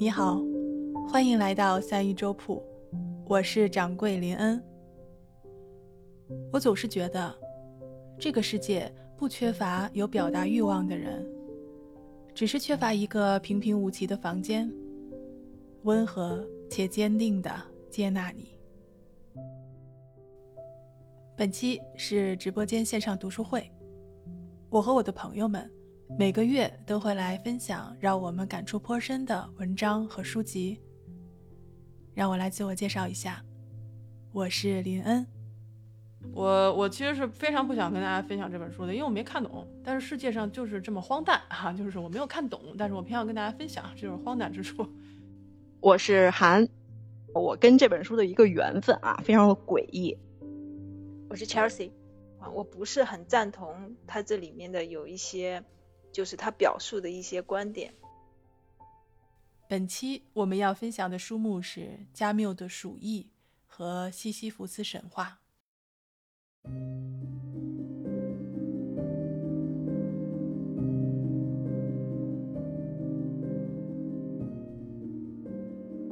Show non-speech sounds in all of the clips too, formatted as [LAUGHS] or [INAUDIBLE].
你好，欢迎来到三一粥铺，我是掌柜林恩。我总是觉得，这个世界不缺乏有表达欲望的人，只是缺乏一个平平无奇的房间，温和且坚定的接纳你。本期是直播间线上读书会，我和我的朋友们。每个月都会来分享让我们感触颇深的文章和书籍。让我来自我介绍一下，我是林恩。我我其实是非常不想跟大家分享这本书的，因为我没看懂。但是世界上就是这么荒诞 [LAUGHS] 啊，就是我没有看懂，但是我偏要跟大家分享，这就是荒诞之处。我是韩，我跟这本书的一个缘分啊，非常的诡异。我是 Chelsea，啊，我不是很赞同它这里面的有一些。就是他表述的一些观点。本期我们要分享的书目是加缪的《鼠疫》和西西弗斯神话。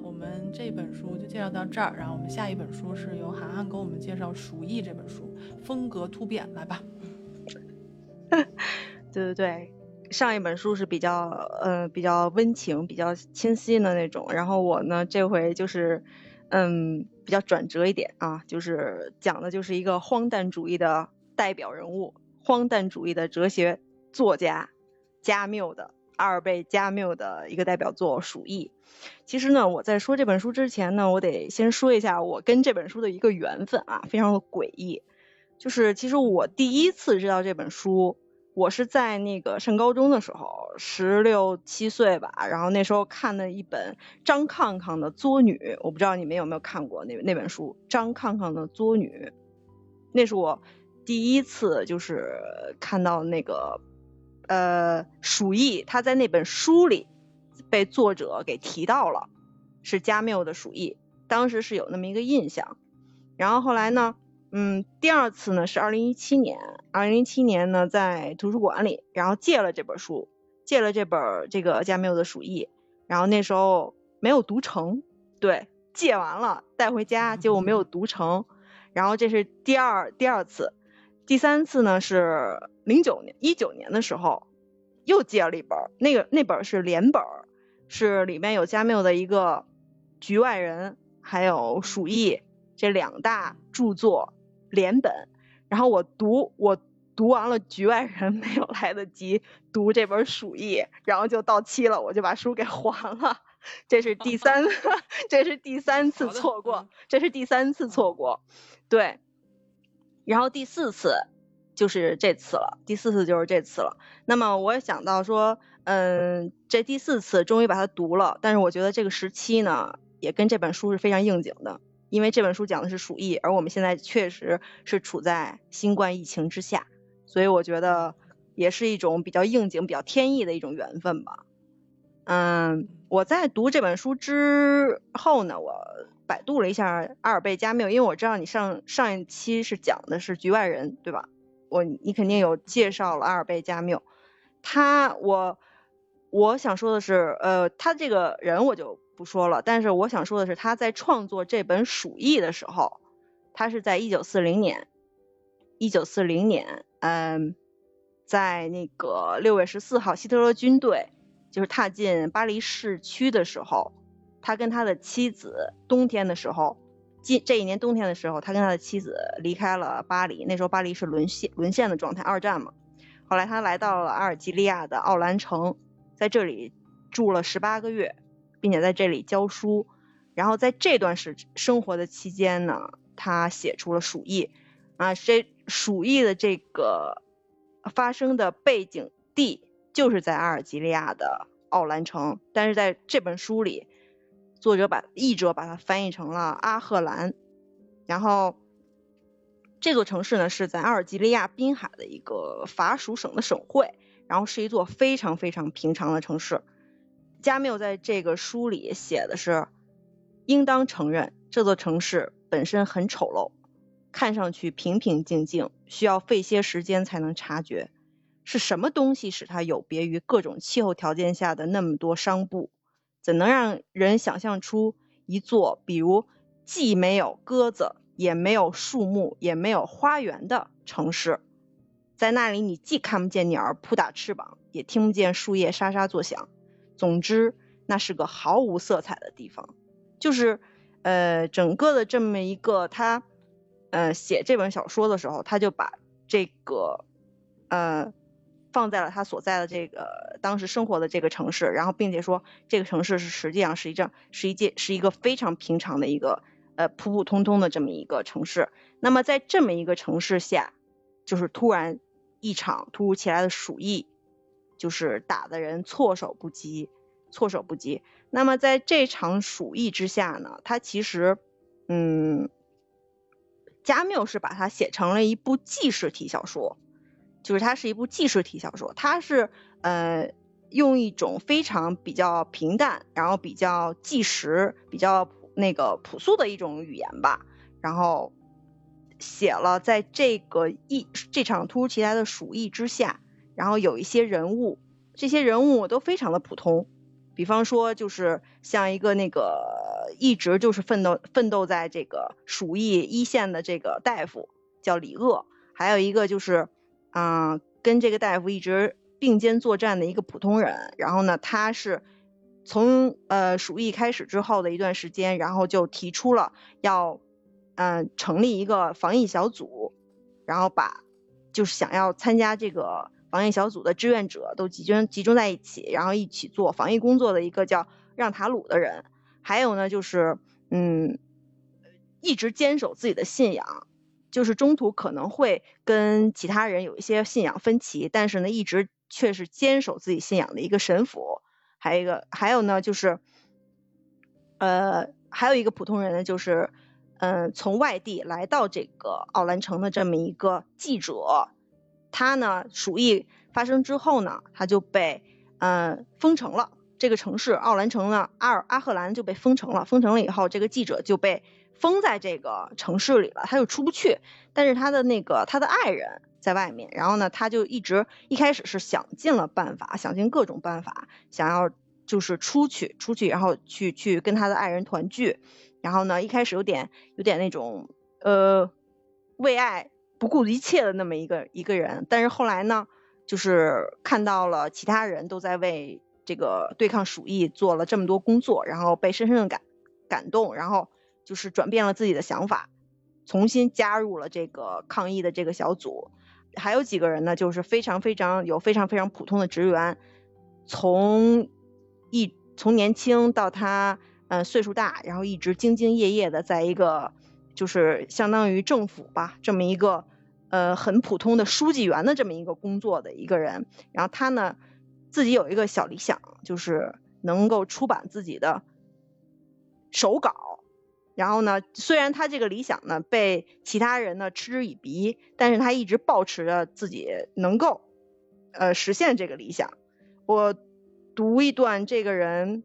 我们这本书就介绍到这儿，然后我们下一本书是由涵涵给我们介绍《鼠疫》这本书，风格突变，来吧。对 [LAUGHS] 对对。上一本书是比较，呃，比较温情、比较清晰的那种。然后我呢，这回就是，嗯，比较转折一点啊，就是讲的就是一个荒诞主义的代表人物，荒诞主义的哲学作家加缪的阿尔贝加缪的一个代表作《鼠疫》。其实呢，我在说这本书之前呢，我得先说一下我跟这本书的一个缘分啊，非常的诡异。就是其实我第一次知道这本书。我是在那个上高中的时候，十六七岁吧，然后那时候看的一本张抗抗的《作女》，我不知道你们有没有看过那那本书，张抗抗的《作女》，那是我第一次就是看到那个呃鼠疫，他在那本书里被作者给提到了，是加缪的鼠疫，当时是有那么一个印象，然后后来呢？嗯，第二次呢是二零一七年，二零一七年呢在图书馆里，然后借了这本书，借了这本这个加缪的《鼠疫》，然后那时候没有读成，对，借完了带回家，结果没有读成，然后这是第二第二次，第三次呢是零九年一九年的时候又借了一本，那个那本是连本，是里面有加缪的一个《局外人》还有《鼠疫》这两大著作。连本，然后我读我读完了《局外人 [LAUGHS]》，没有来得及读这本《鼠疫》，然后就到期了，我就把书给还了。这是第三，[LAUGHS] 这是第三次错过，这是第三次错过，对。然后第四次就是这次了，第四次就是这次了。那么我也想到说，嗯，这第四次终于把它读了，但是我觉得这个时期呢，也跟这本书是非常应景的。因为这本书讲的是鼠疫，而我们现在确实是处在新冠疫情之下，所以我觉得也是一种比较应景、比较天意的一种缘分吧。嗯，我在读这本书之后呢，我百度了一下阿尔贝加缪，因为我知道你上上一期是讲的是局外人，对吧？我你肯定有介绍了阿尔贝加缪，他我我想说的是，呃，他这个人我就。不说了，但是我想说的是，他在创作这本《鼠疫》的时候，他是在一九四零年，一九四零年，嗯，在那个六月十四号，希特勒军队就是踏进巴黎市区的时候，他跟他的妻子冬天的时候，今这一年冬天的时候，他跟他的妻子离开了巴黎，那时候巴黎是沦陷沦陷的状态，二战嘛。后来他来到了阿尔及利亚的奥兰城，在这里住了十八个月。并且在这里教书，然后在这段时生活的期间呢，他写出了《鼠疫》啊，这《鼠疫》的这个发生的背景地就是在阿尔及利亚的奥兰城，但是在这本书里，作者把译者把它翻译成了阿赫兰，然后这座城市呢是在阿尔及利亚滨海的一个法属省的省会，然后是一座非常非常平常的城市。加缪在这个书里写的是，应当承认这座城市本身很丑陋，看上去平平静静，需要费些时间才能察觉是什么东西使它有别于各种气候条件下的那么多商埠。怎能让人想象出一座比如既没有鸽子，也没有树木，也没有花园的城市？在那里，你既看不见鸟儿扑打翅膀，也听不见树叶沙沙作响。总之，那是个毫无色彩的地方。就是，呃，整个的这么一个他，呃，写这本小说的时候，他就把这个，呃，放在了他所在的这个当时生活的这个城市，然后并且说这个城市是实际上是一张是一件是一个非常平常的一个呃普普通通的这么一个城市。那么在这么一个城市下，就是突然一场突如其来的鼠疫。就是打的人措手不及，措手不及。那么在这场鼠疫之下呢，他其实，嗯，加缪是把它写成了一部纪实体小说，就是它是一部纪实体小说，它是呃用一种非常比较平淡，然后比较纪实、比较那个朴素的一种语言吧，然后写了在这个疫这场突如其来的鼠疫之下。然后有一些人物，这些人物都非常的普通，比方说就是像一个那个一直就是奋斗奋斗在这个鼠疫一线的这个大夫叫李鄂，还有一个就是嗯跟这个大夫一直并肩作战的一个普通人，然后呢他是从呃鼠疫开始之后的一段时间，然后就提出了要嗯成立一个防疫小组，然后把就是想要参加这个。防疫小组的志愿者都集中集中在一起，然后一起做防疫工作的一个叫让塔鲁的人，还有呢就是嗯，一直坚守自己的信仰，就是中途可能会跟其他人有一些信仰分歧，但是呢一直却是坚守自己信仰的一个神父，还有一个还有呢就是呃还有一个普通人呢就是嗯从外地来到这个奥兰城的这么一个记者。他呢，鼠疫发生之后呢，他就被嗯封城了。这个城市奥兰城呢，阿尔阿赫兰就被封城了。封城了以后，这个记者就被封在这个城市里了，他就出不去。但是他的那个他的爱人在外面，然后呢，他就一直一开始是想尽了办法，想尽各种办法，想要就是出去出去，然后去去跟他的爱人团聚。然后呢，一开始有点有点那种呃为爱。不顾一切的那么一个一个人，但是后来呢，就是看到了其他人都在为这个对抗鼠疫做了这么多工作，然后被深深的感感动，然后就是转变了自己的想法，重新加入了这个抗疫的这个小组。还有几个人呢，就是非常非常有非常非常普通的职员，从一从年轻到他嗯岁数大，然后一直兢兢业业的在一个。就是相当于政府吧，这么一个呃很普通的书记员的这么一个工作的一个人，然后他呢自己有一个小理想，就是能够出版自己的手稿。然后呢，虽然他这个理想呢被其他人呢嗤之以鼻，但是他一直保持着自己能够呃实现这个理想。我读一段这个人。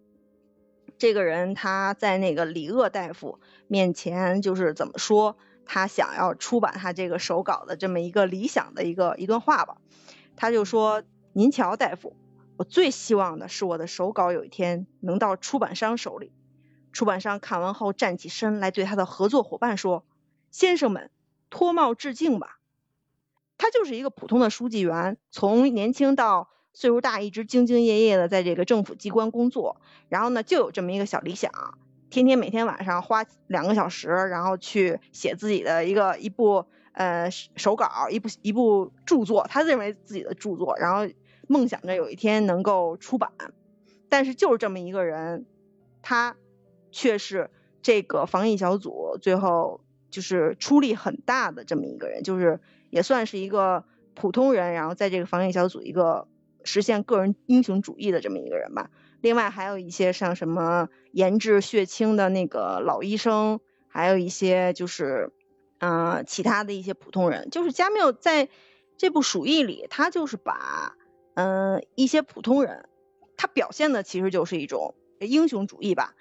这个人他在那个李鄂大夫面前，就是怎么说，他想要出版他这个手稿的这么一个理想的一个一段话吧。他就说：“您瞧，大夫，我最希望的是我的手稿有一天能到出版商手里。出版商看完后站起身来，对他的合作伙伴说：‘先生们，脱帽致敬吧。’他就是一个普通的书记员，从年轻到……岁数大，一直兢兢业业的在这个政府机关工作，然后呢，就有这么一个小理想，天天每天晚上花两个小时，然后去写自己的一个一部呃手稿，一部一部著作，他认为自己的著作，然后梦想着有一天能够出版，但是就是这么一个人，他却是这个防疫小组最后就是出力很大的这么一个人，就是也算是一个普通人，然后在这个防疫小组一个。实现个人英雄主义的这么一个人吧，另外还有一些像什么研制血清的那个老医生，还有一些就是嗯其他的一些普通人，就是加缪在这部《鼠疫》里，他就是把嗯一些普通人，他表现的其实就是一种英雄主义吧。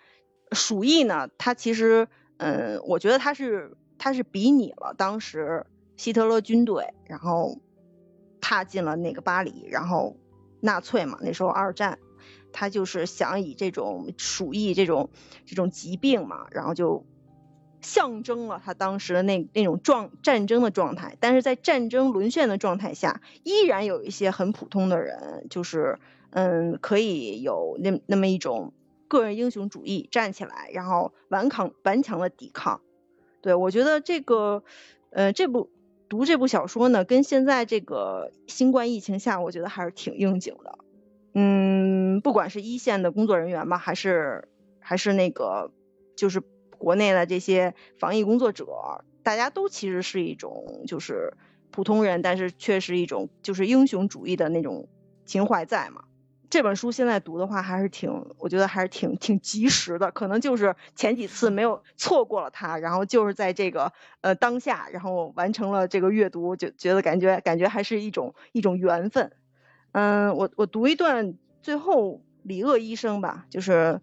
《鼠疫》呢，他其实嗯，我觉得他是他是比拟了当时希特勒军队，然后踏进了那个巴黎，然后。纳粹嘛，那时候二战，他就是想以这种鼠疫这种这种疾病嘛，然后就象征了他当时的那那种状战争的状态。但是在战争沦陷的状态下，依然有一些很普通的人，就是嗯，可以有那那么一种个人英雄主义，站起来，然后顽抗顽强的抵抗。对我觉得这个，呃，这部读这部小说呢，跟现在这个新冠疫情下，我觉得还是挺应景的。嗯，不管是一线的工作人员吧，还是还是那个就是国内的这些防疫工作者，大家都其实是一种就是普通人，但是却是一种就是英雄主义的那种情怀在嘛。这本书现在读的话，还是挺，我觉得还是挺挺及时的。可能就是前几次没有错过了它，然后就是在这个呃当下，然后完成了这个阅读，就觉得感觉感觉还是一种一种缘分。嗯，我我读一段最后李鄂医生吧，就是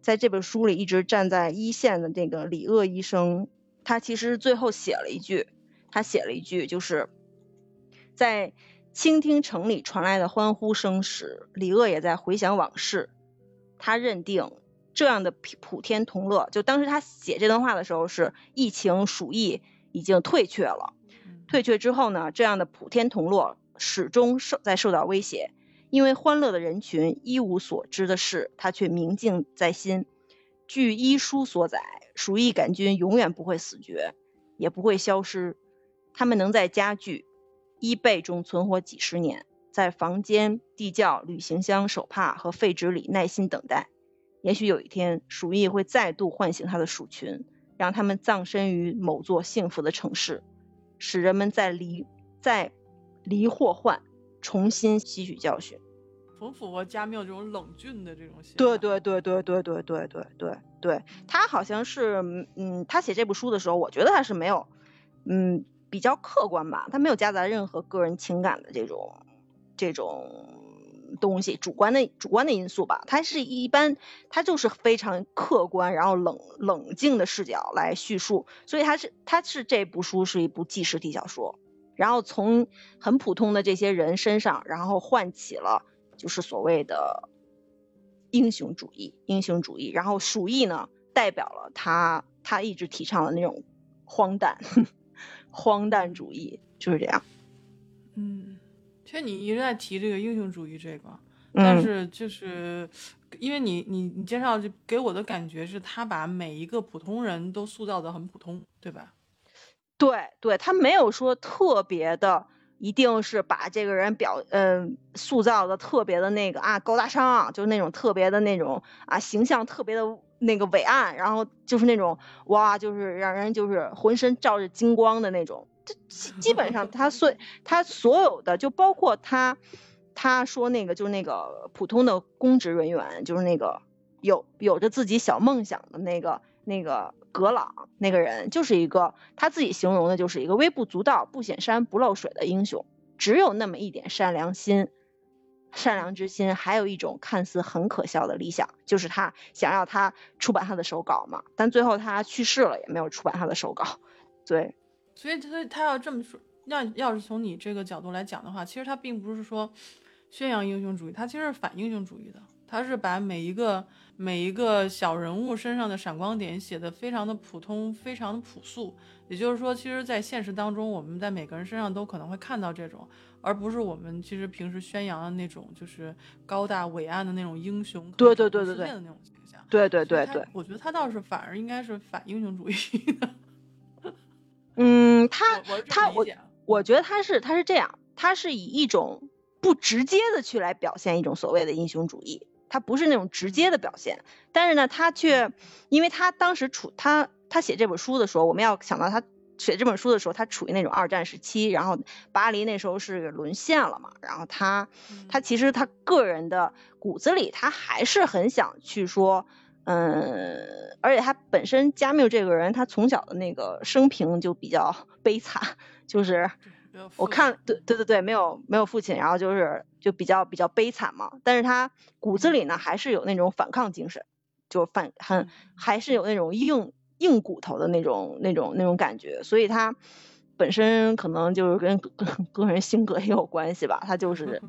在这本书里一直站在一线的这个李鄂医生，他其实最后写了一句，他写了一句，就是在。倾听城里传来的欢呼声时，李鄂也在回想往事。他认定这样的普天同乐，就当时他写这段话的时候，是疫情鼠疫已经退却了。退却之后呢，这样的普天同乐始终受在受到威胁，因为欢乐的人群一无所知的事，他却铭记在心。据医书所载，鼠疫杆菌永远不会死绝，也不会消失，他们能在家具。衣被中存活几十年，在房间、地窖、旅行箱、手帕和废纸里耐心等待。也许有一天，鼠疫会再度唤醒它的鼠群，让他们葬身于某座幸福的城市，使人们在离在离祸患，重新吸取教训。很符合加缪这种冷峻的这种写对对对对对对对对对对，他好像是嗯，他写这部书的时候，我觉得他是没有嗯。比较客观吧，他没有夹杂任何个人情感的这种这种东西，主观的主观的因素吧。他是一般，他就是非常客观，然后冷冷静的视角来叙述，所以他是他是这部书是一部纪实体小说，然后从很普通的这些人身上，然后唤起了就是所谓的英雄主义，英雄主义，然后鼠疫呢代表了他他一直提倡的那种荒诞。[LAUGHS] 荒诞主义就是这样。嗯，其实你一直在提这个英雄主义这个，但是就是因为你你你介绍就给我的感觉是他把每一个普通人都塑造的很普通，对吧？对对，他没有说特别的，一定是把这个人表嗯塑造的特别的那个啊高大上，就是那种特别的那种啊形象特别的。那个伟岸，然后就是那种哇，就是让人就是浑身照着金光的那种。这基基本上他所 [LAUGHS] 他所有的，就包括他他说那个就是那个普通的公职人员，就是那个有有着自己小梦想的那个那个格朗那个人，就是一个他自己形容的就是一个微不足道、不显山不漏水的英雄，只有那么一点善良心。善良之心，还有一种看似很可笑的理想，就是他想要他出版他的手稿嘛。但最后他去世了，也没有出版他的手稿。对，所以他他要这么说，要要是从你这个角度来讲的话，其实他并不是说宣扬英雄主义，他其实是反英雄主义的。他是把每一个每一个小人物身上的闪光点写的非常的普通，非常的朴素。也就是说，其实，在现实当中，我们在每个人身上都可能会看到这种。而不是我们其实平时宣扬的那种，就是高大伟岸的那种英雄，对对对对对的那种形象。对对对对，我觉得他倒是反而应该是反英雄主义的。[LAUGHS] 嗯，他他我我觉得他是他是这样，他是以一种不直接的去来表现一种所谓的英雄主义，他不是那种直接的表现，但是呢，他却因为他当时处他他写这本书的时候，我们要想到他。写这本书的时候，他处于那种二战时期，然后巴黎那时候是沦陷了嘛，然后他他其实他个人的骨子里，他还是很想去说，嗯，而且他本身加缪这个人，他从小的那个生平就比较悲惨，就是我看对对对对，没有没有父亲，然后就是就比较比较悲惨嘛，但是他骨子里呢还是有那种反抗精神，就反很还是有那种硬。硬骨头的那种、那种、那种感觉，所以他本身可能就是跟个人性格也有关系吧。他就 [LAUGHS] 是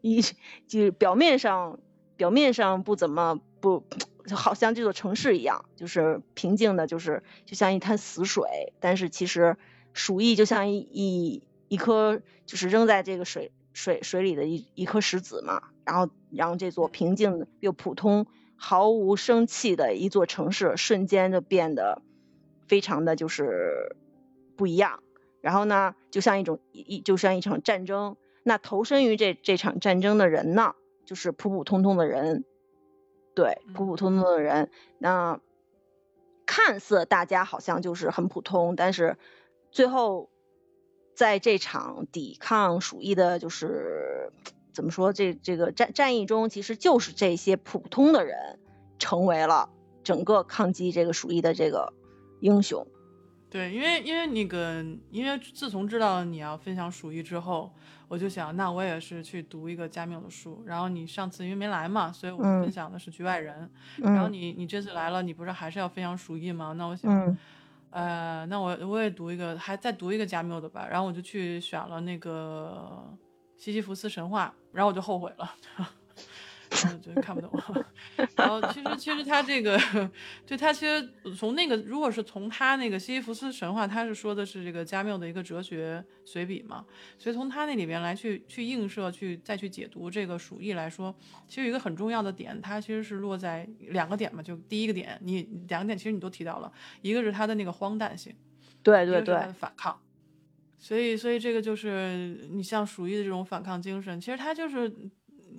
一，就是表面上表面上不怎么不，就好像这座城市一样，就是平静的，就是就像一滩死水。但是其实鼠疫就像一一一颗，就是扔在这个水水水里的一一颗石子嘛，然后让这座平静又普通、毫无生气的一座城市瞬间就变得非常的就是不一样。然后呢，就像一种一就像一场战争。那投身于这这场战争的人呢，就是普普通通的人，对，普普通通的人。那看似大家好像就是很普通，但是最后在这场抵抗鼠疫的，就是怎么说这这个战战役中，其实就是这些普通的人成为了整个抗击这个鼠疫的这个英雄。对，因为因为那个，因为自从知道你要分享鼠疫之后，我就想，那我也是去读一个加缪的书。然后你上次因为没来嘛，所以我们分享的是《局外人》。然后你你这次来了，你不是还是要分享鼠疫吗？那我想，呃，那我我也读一个，还再读一个加缪的吧。然后我就去选了那个《西西弗斯神话》，然后我就后悔了。我觉得看不懂，然后其实其实他这个，就他其实从那个，如果是从他那个西西弗斯神话，他是说的是这个加缪的一个哲学随笔嘛，所以从他那里边来去去映射，去再去解读这个鼠疫来说，其实有一个很重要的点，它其实是落在两个点嘛，就第一个点，你两个点其实你都提到了，一个是它的那个荒诞性，对对对，反抗，所以所以这个就是你像鼠疫的这种反抗精神，其实它就是。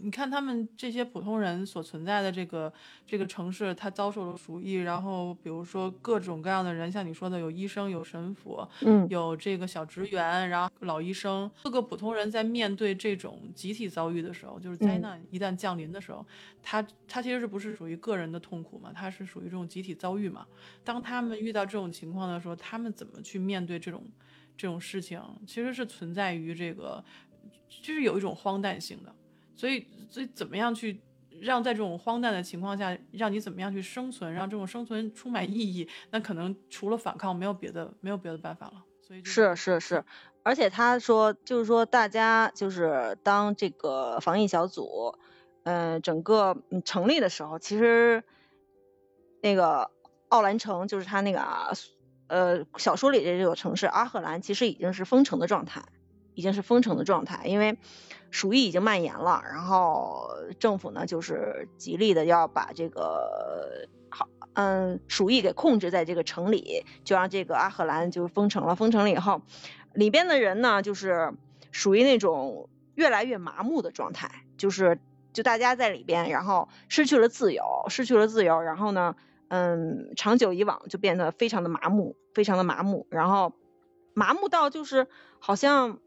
你看他们这些普通人所存在的这个这个城市，他遭受了鼠疫，然后比如说各种各样的人，像你说的有医生、有神父，嗯，有这个小职员，然后老医生，各个普通人在面对这种集体遭遇的时候，就是灾难一旦降临的时候，他他其实是不是属于个人的痛苦嘛？他是属于这种集体遭遇嘛？当他们遇到这种情况的时候，他们怎么去面对这种这种事情？其实是存在于这个，就是有一种荒诞性的。所以，所以怎么样去让在这种荒诞的情况下，让你怎么样去生存，让这种生存充满意义？那可能除了反抗，没有别的，没有别的办法了。所以是是是，而且他说，就是说大家就是当这个防疫小组，嗯，整个成立的时候，其实那个奥兰城就是他那个啊呃小说里的这个城市阿赫兰，其实已经是封城的状态，已经是封城的状态，因为。鼠疫已经蔓延了，然后政府呢就是极力的要把这个好，嗯，鼠疫给控制在这个城里，就让这个阿赫兰就封城了。封城了以后，里边的人呢就是属于那种越来越麻木的状态，就是就大家在里边，然后失去了自由，失去了自由，然后呢，嗯，长久以往就变得非常的麻木，非常的麻木，然后麻木到就是好像。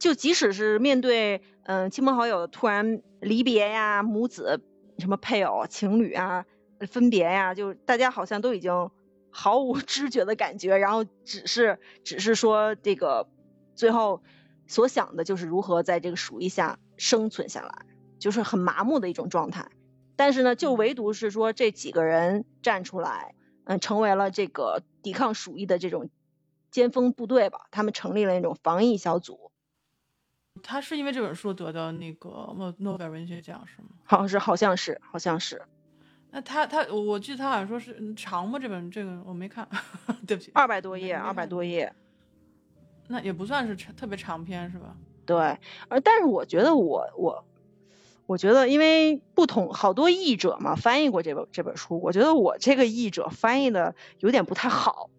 就即使是面对嗯亲朋好友突然离别呀，母子什么配偶情侣啊分别呀，就大家好像都已经毫无 [LAUGHS] 知觉的感觉，然后只是只是说这个最后所想的就是如何在这个鼠疫下生存下来，就是很麻木的一种状态。但是呢，就唯独是说这几个人站出来，嗯，成为了这个抵抗鼠疫的这种尖峰部队吧，他们成立了那种防疫小组。他是因为这本书得到那个诺诺贝尔文学奖是吗？好像是，好像是，好像是。那他他，我记得他好像说是长吗？这本这个我没看，[LAUGHS] 对不起。二百多页，二百多页。那也不算是特别长篇是吧？对，而但是我觉得我我我觉得，因为不同好多译者嘛，翻译过这本这本书，我觉得我这个译者翻译的有点不太好。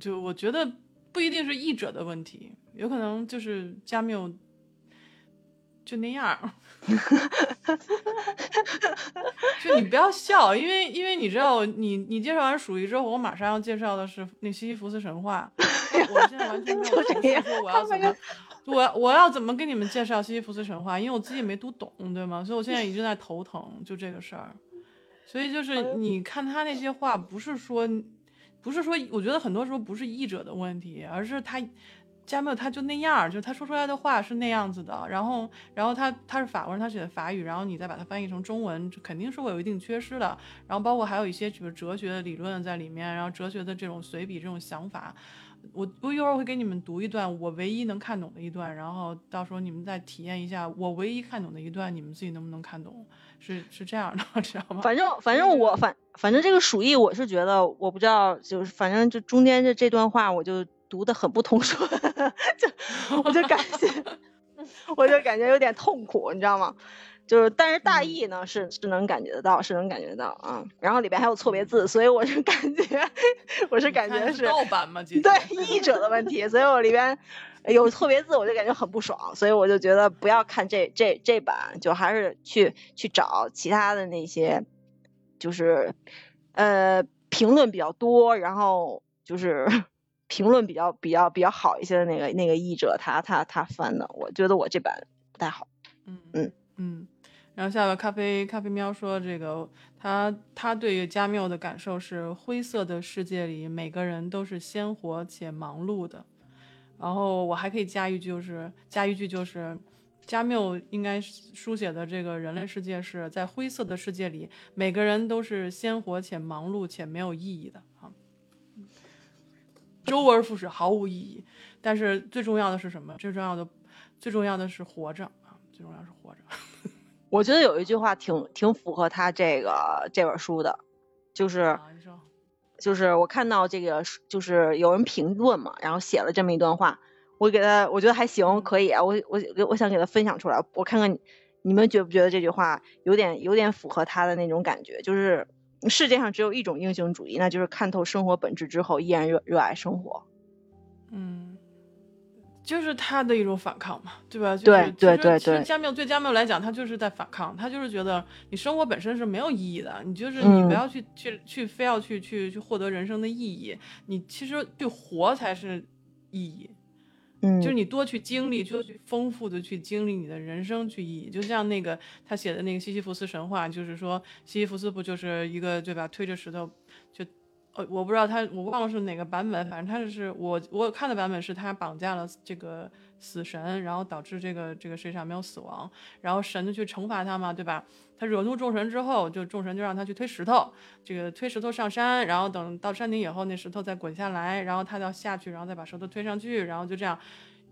就我觉得不一定是译者的问题。有可能就是加缪就那样，就你不要笑，因为因为你知道，你你介绍完鼠疫之后，我马上要介绍的是那西西弗斯神话，[LAUGHS] 我现在完全没有头绪说我要怎么，我我要怎么跟你们介绍西西弗斯神话，因为我自己没读懂，对吗？所以我现在一直在头疼，就这个事儿。所以就是你看他那些话，不是说不是说，我觉得很多时候不是译者的问题，而是他。加缪他就那样，就他说出来的话是那样子的，然后，然后他他是法国人，他写的法语，然后你再把它翻译成中文，肯定是会有一定缺失的。然后包括还有一些比如哲学的理论在里面，然后哲学的这种随笔这种想法，我我一会儿会给你们读一段我唯一能看懂的一段，然后到时候你们再体验一下我唯一看懂的一段，你们自己能不能看懂？是是这样的，[LAUGHS] 知道吗？反正反正我反反正这个鼠疫，我是觉得我不知道，就是反正就中间这这段话，我就读的很不通顺，[LAUGHS] 就我就感觉 [LAUGHS] 我就感觉有点痛苦，你知道吗？就是，但是大意呢是是能感觉得到，是能感觉得到啊。然后里边还有错别字，所以我就感觉我是感觉 [LAUGHS] 是盗版吗？对译者的问题，所以我里边有错别字，我就感觉很不爽，所以我就觉得不要看这这这版，就还是去去找其他的那些，就是呃评论比较多，然后就是评论比较比较比较好一些的那个那个译者，他他他翻的，我觉得我这版不太好。嗯嗯嗯。然后下个咖啡咖啡喵说，这个他他对于加缪的感受是，灰色的世界里每个人都是鲜活且忙碌的。然后我还可以加一句，就是加一句就是，加缪应该书写的这个人类世界是在灰色的世界里，每个人都是鲜活且忙碌且没有意义的啊，周而复始，毫无意义。但是最重要的是什么？最重要的最重要的是活着啊，最重要是活着。我觉得有一句话挺挺符合他这个这本书的，就是、啊、就是我看到这个就是有人评论嘛，然后写了这么一段话，我给他我觉得还行，可以啊，我我我想给他分享出来，我看看你们觉不觉得这句话有点有点符合他的那种感觉，就是世界上只有一种英雄主义，那就是看透生活本质之后依然热热爱生活。嗯。就是他的一种反抗嘛，对吧？对对对对。加缪对加缪来讲，他就是在反抗，他就是觉得你生活本身是没有意义的，你就是嗯你不要去、去去非要去去去获得人生的意义，你其实去活才是意义。嗯，就是你多去经历，就去丰富的去经历你的人生去意义。就像那个他写的那个西西弗斯神话，就是说西西弗斯不就是一个对吧，推着石头。呃，我不知道他，我忘了是哪个版本，反正他就是我我看的版本是他绑架了这个死神，然后导致这个这个世界上没有死亡，然后神就去惩罚他嘛，对吧？他惹怒众神之后，就众神就让他去推石头，这个推石头上山，然后等到山顶以后，那石头再滚下来，然后他要下去，然后再把石头推上去，然后就这样，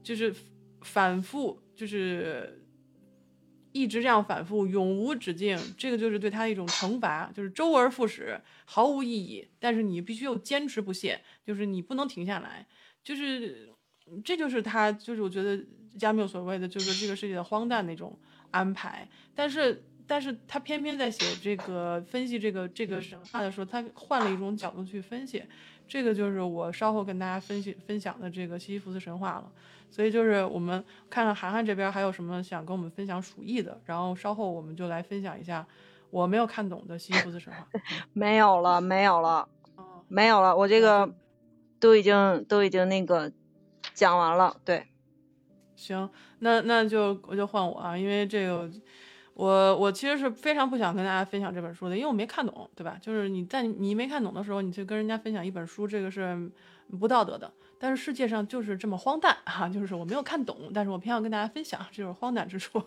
就是反复，就是。一直这样反复，永无止境，这个就是对他的一种惩罚，就是周而复始，毫无意义。但是你必须又坚持不懈，就是你不能停下来，就是这就是他，就是我觉得加缪所谓的，就是这个世界的荒诞那种安排。但是，但是他偏偏在写这个分析这个这个神话的时候，他换了一种角度去分析，这个就是我稍后跟大家分析分享的这个西西弗斯神话了。所以就是我们看看涵涵这边还有什么想跟我们分享鼠疫的，然后稍后我们就来分享一下我没有看懂的西西弗斯神话。[LAUGHS] 没有了，没有了，哦、没有了，我这个都已经都已经那个讲完了。对，行，那那就我就换我啊，因为这个我我其实是非常不想跟大家分享这本书的，因为我没看懂，对吧？就是你在你没看懂的时候，你去跟人家分享一本书，这个是不道德的。但是世界上就是这么荒诞哈、啊，就是我没有看懂，但是我偏要跟大家分享，这就是荒诞之处，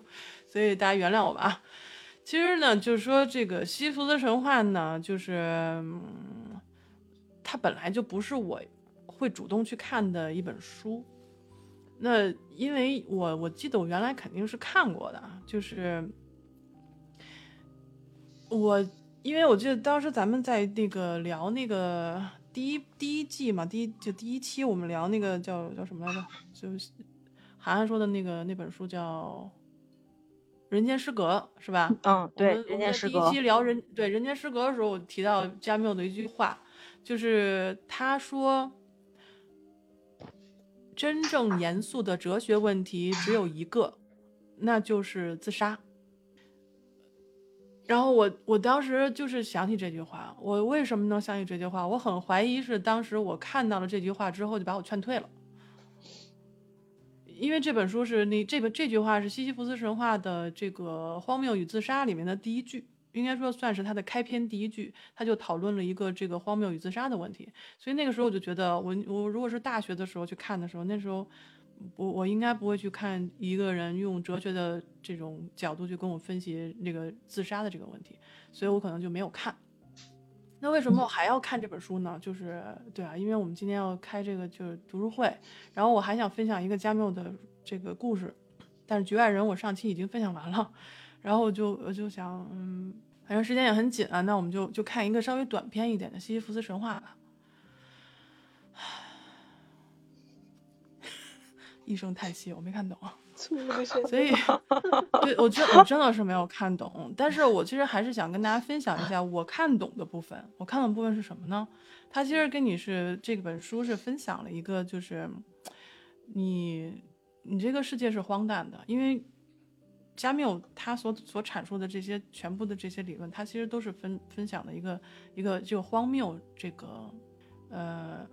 所以大家原谅我吧啊。其实呢，就是说这个西弗斯神话呢，就是、嗯、它本来就不是我会主动去看的一本书。那因为我我记得我原来肯定是看过的，就是我因为我记得当时咱们在那个聊那个。第一第一季嘛，第一就第一期我们聊那个叫叫什么来着？就是涵涵说的那个那本书叫《人间失格》，是吧？嗯，对，《人间失格》。第一期聊人对《人间失格》的时候，我提到加缪的一句话，就是他说：“真正严肃的哲学问题只有一个，那就是自杀。”然后我我当时就是想起这句话，我为什么能想起这句话？我很怀疑是当时我看到了这句话之后就把我劝退了，因为这本书是那这本这句话是西西弗斯神话的这个《荒谬与自杀》里面的第一句，应该说算是它的开篇第一句，他就讨论了一个这个荒谬与自杀的问题。所以那个时候我就觉得，我我如果是大学的时候去看的时候，那时候。我我应该不会去看一个人用哲学的这种角度去跟我分析那个自杀的这个问题，所以我可能就没有看。那为什么我还要看这本书呢？就是对啊，因为我们今天要开这个就是读书会，然后我还想分享一个加缪的这个故事，但是《局外人》我上期已经分享完了，然后我就我就想，嗯，反正时间也很紧啊，那我们就就看一个稍微短篇一点的《西西弗斯神话》吧。一声叹息，我没看懂。[LAUGHS] 所以，对我真我真的是没有看懂，但是我其实还是想跟大家分享一下我看懂的部分。我看懂的部分是什么呢？他其实跟你是这本书是分享了一个，就是你你这个世界是荒诞的，因为加缪他所所阐述的这些全部的这些理论，他其实都是分分享的一个一个就荒谬这个呃。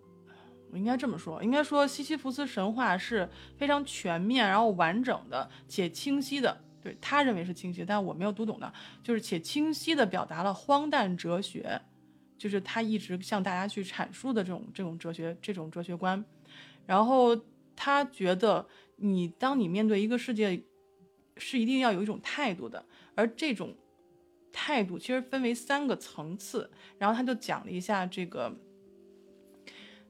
应该这么说，应该说西西弗斯神话是非常全面，然后完整的且清晰的。对他认为是清晰，但我没有读懂的，就是且清晰的表达了荒诞哲学，就是他一直向大家去阐述的这种这种哲学这种哲学观。然后他觉得你当你面对一个世界，是一定要有一种态度的，而这种态度其实分为三个层次。然后他就讲了一下这个。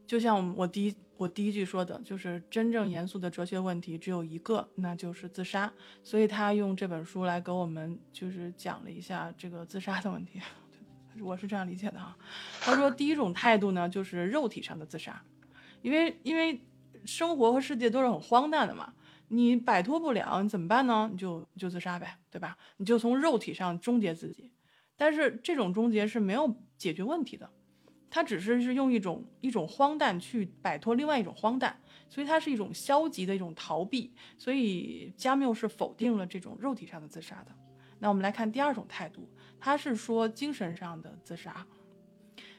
就像我第一我第一句说的，就是真正严肃的哲学问题只有一个，那就是自杀。所以他用这本书来给我们就是讲了一下这个自杀的问题，[LAUGHS] 我是这样理解的哈。他说第一种态度呢，就是肉体上的自杀，因为因为生活和世界都是很荒诞的嘛，你摆脱不了，你怎么办呢？你就就自杀呗，对吧？你就从肉体上终结自己，但是这种终结是没有解决问题的。它只是是用一种一种荒诞去摆脱另外一种荒诞，所以它是一种消极的一种逃避。所以加缪是否定了这种肉体上的自杀的。那我们来看第二种态度，他是说精神上的自杀，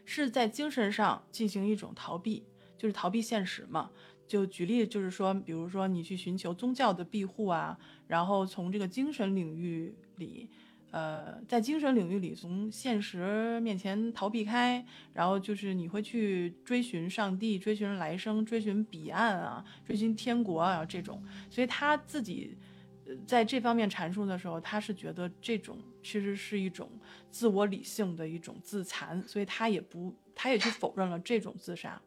是在精神上进行一种逃避，就是逃避现实嘛。就举例，就是说，比如说你去寻求宗教的庇护啊，然后从这个精神领域里。呃，在精神领域里，从现实面前逃避开，然后就是你会去追寻上帝、追寻来生、追寻彼岸啊，追寻天国啊这种。所以他自己在这方面阐述的时候，他是觉得这种其实是一种自我理性的一种自残，所以他也不，他也去否认了这种自杀。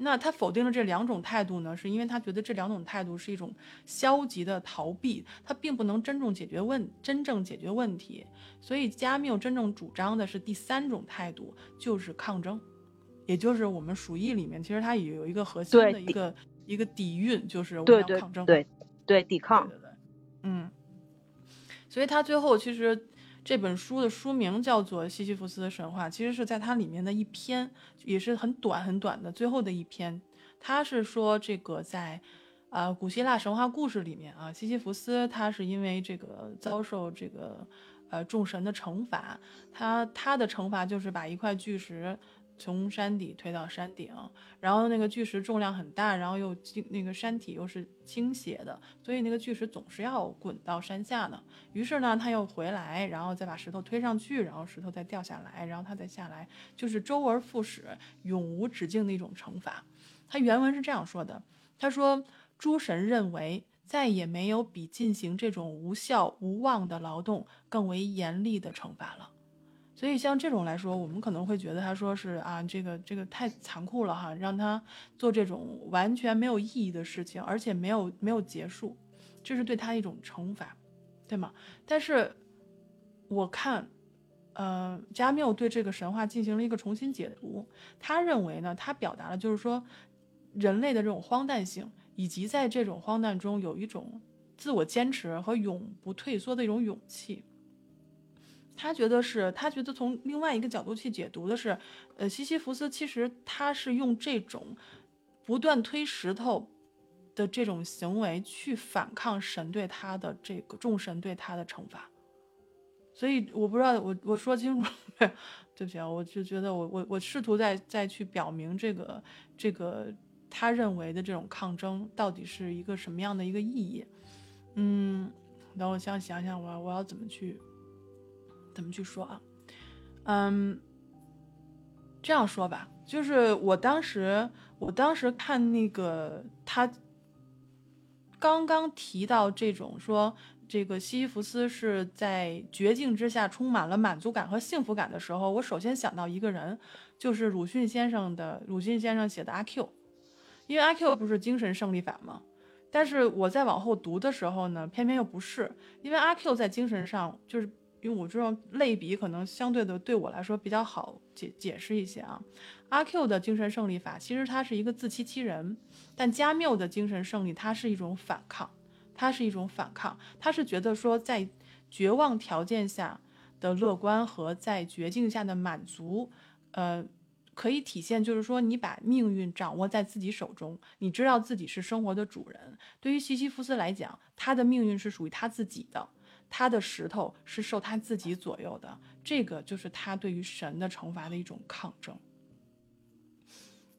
那他否定了这两种态度呢，是因为他觉得这两种态度是一种消极的逃避，他并不能真正解决问真正解决问题。所以加缪真正主张的是第三种态度，就是抗争，也就是我们鼠疫里面其实它也有一个核心的一个一个底蕴，就是我们要抗争，对对抵抗，对对对，嗯。所以他最后其实。这本书的书名叫做《西西弗斯的神话》，其实是在它里面的一篇，也是很短很短的最后的一篇。他是说这个在，呃，古希腊神话故事里面啊，西西弗斯他是因为这个遭受这个，呃，众神的惩罚，他他的惩罚就是把一块巨石。从山底推到山顶，然后那个巨石重量很大，然后又那个山体又是倾斜的，所以那个巨石总是要滚到山下的。于是呢，他又回来，然后再把石头推上去，然后石头再掉下来，然后他再下来，就是周而复始，永无止境的一种惩罚。他原文是这样说的：他说，诸神认为再也没有比进行这种无效无望的劳动更为严厉的惩罚了。所以像这种来说，我们可能会觉得他说是啊，这个这个太残酷了哈，让他做这种完全没有意义的事情，而且没有没有结束，这是对他一种惩罚，对吗？但是我看，呃，加缪对这个神话进行了一个重新解读，他认为呢，他表达了就是说人类的这种荒诞性，以及在这种荒诞中有一种自我坚持和永不退缩的一种勇气。他觉得是，他觉得从另外一个角度去解读的是，呃，西西弗斯其实他是用这种不断推石头的这种行为去反抗神对他的这个众神对他的惩罚，所以我不知道我我说清楚没？[LAUGHS] 对不起啊，我就觉得我我我试图再再去表明这个这个他认为的这种抗争到底是一个什么样的一个意义？嗯，等我想想想，我我要怎么去。怎么去说啊？嗯，这样说吧，就是我当时，我当时看那个他刚刚提到这种说这个西西弗斯是在绝境之下充满了满足感和幸福感的时候，我首先想到一个人，就是鲁迅先生的鲁迅先生写的阿 Q，因为阿 Q 不是精神胜利法吗？但是我在往后读的时候呢，偏偏又不是，因为阿 Q 在精神上就是因为我这种类比可能相对的对我来说比较好解解释一些啊。阿 Q 的精神胜利法其实它是一个自欺欺人，但加缪的精神胜利它是一种反抗，它是一种反抗，他是觉得说在绝望条件下的乐观和在绝境下的满足，呃，可以体现就是说你把命运掌握在自己手中，你知道自己是生活的主人。对于西西弗斯来讲，他的命运是属于他自己的，他的石头是受他自己左右的，这个就是他对于神的惩罚的一种抗争。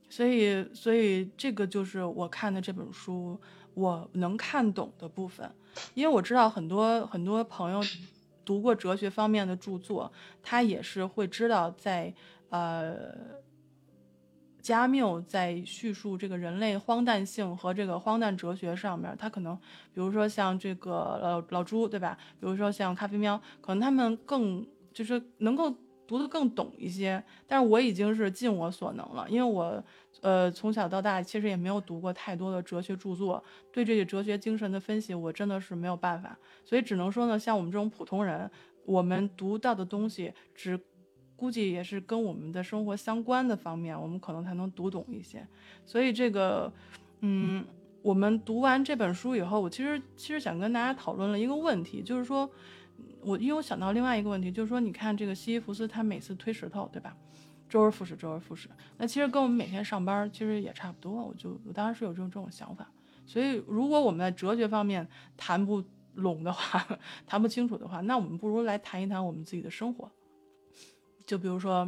所以，所以这个就是我看的这本书我能看懂的部分，因为我知道很多很多朋友读过哲学方面的著作，他也是会知道在呃加缪在叙述这个人类荒诞性和这个荒诞哲学上面，他可能比如说像这个老老朱对吧？比如说像咖啡喵，可能他们更就是能够读得更懂一些，但是我已经是尽我所能了，因为我。呃，从小到大其实也没有读过太多的哲学著作，对这些哲学精神的分析，我真的是没有办法，所以只能说呢，像我们这种普通人，我们读到的东西，只估计也是跟我们的生活相关的方面，我们可能才能读懂一些。所以这个，嗯，我们读完这本书以后，我其实其实想跟大家讨论了一个问题，就是说，我因为我想到另外一个问题，就是说，你看这个西西弗斯他每次推石头，对吧？周而复始，周而复始。那其实跟我们每天上班其实也差不多。我就我当时是有这种这种想法。所以，如果我们在哲学方面谈不拢的话，[LAUGHS] 谈不清楚的话，那我们不如来谈一谈我们自己的生活。就比如说，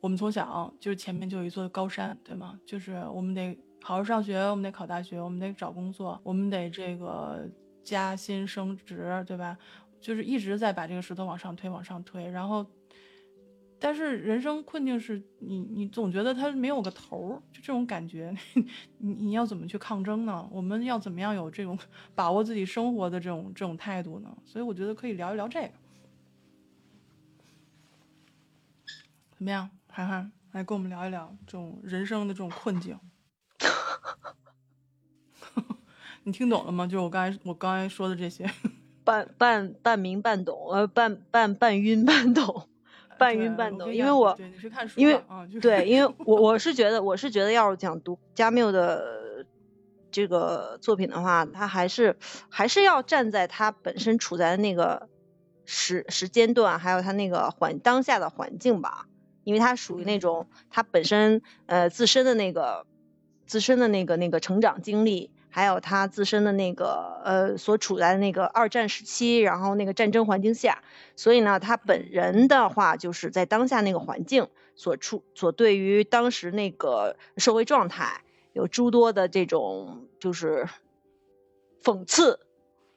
我们从小就是前面就有一座高山，对吗？就是我们得好好上学，我们得考大学，我们得找工作，我们得这个加薪升职，对吧？就是一直在把这个石头往上推，往上推，然后。但是人生困境是你，你总觉得它没有个头儿，就这种感觉，[LAUGHS] 你你要怎么去抗争呢？我们要怎么样有这种 [LAUGHS] 把握自己生活的这种这种态度呢？所以我觉得可以聊一聊这个，怎么样，涵涵来跟我们聊一聊这种人生的这种困境。[LAUGHS] 你听懂了吗？就是我刚才我刚才说的这些，[LAUGHS] 半半半明半懂，呃，半半半晕半懂。半晕 [LAUGHS] 半懂，因为我对你是看书因为对，因为我我是觉得我是觉得，要是讲读加缪的这个作品的话，他还是还是要站在他本身处在的那个时时间段，还有他那个环当下的环境吧，因为他属于那种他本身呃自身的那个自身的那个那个成长经历。还有他自身的那个呃所处在的那个二战时期，然后那个战争环境下，所以呢，他本人的话就是在当下那个环境所处所对于当时那个社会状态有诸多的这种就是讽刺、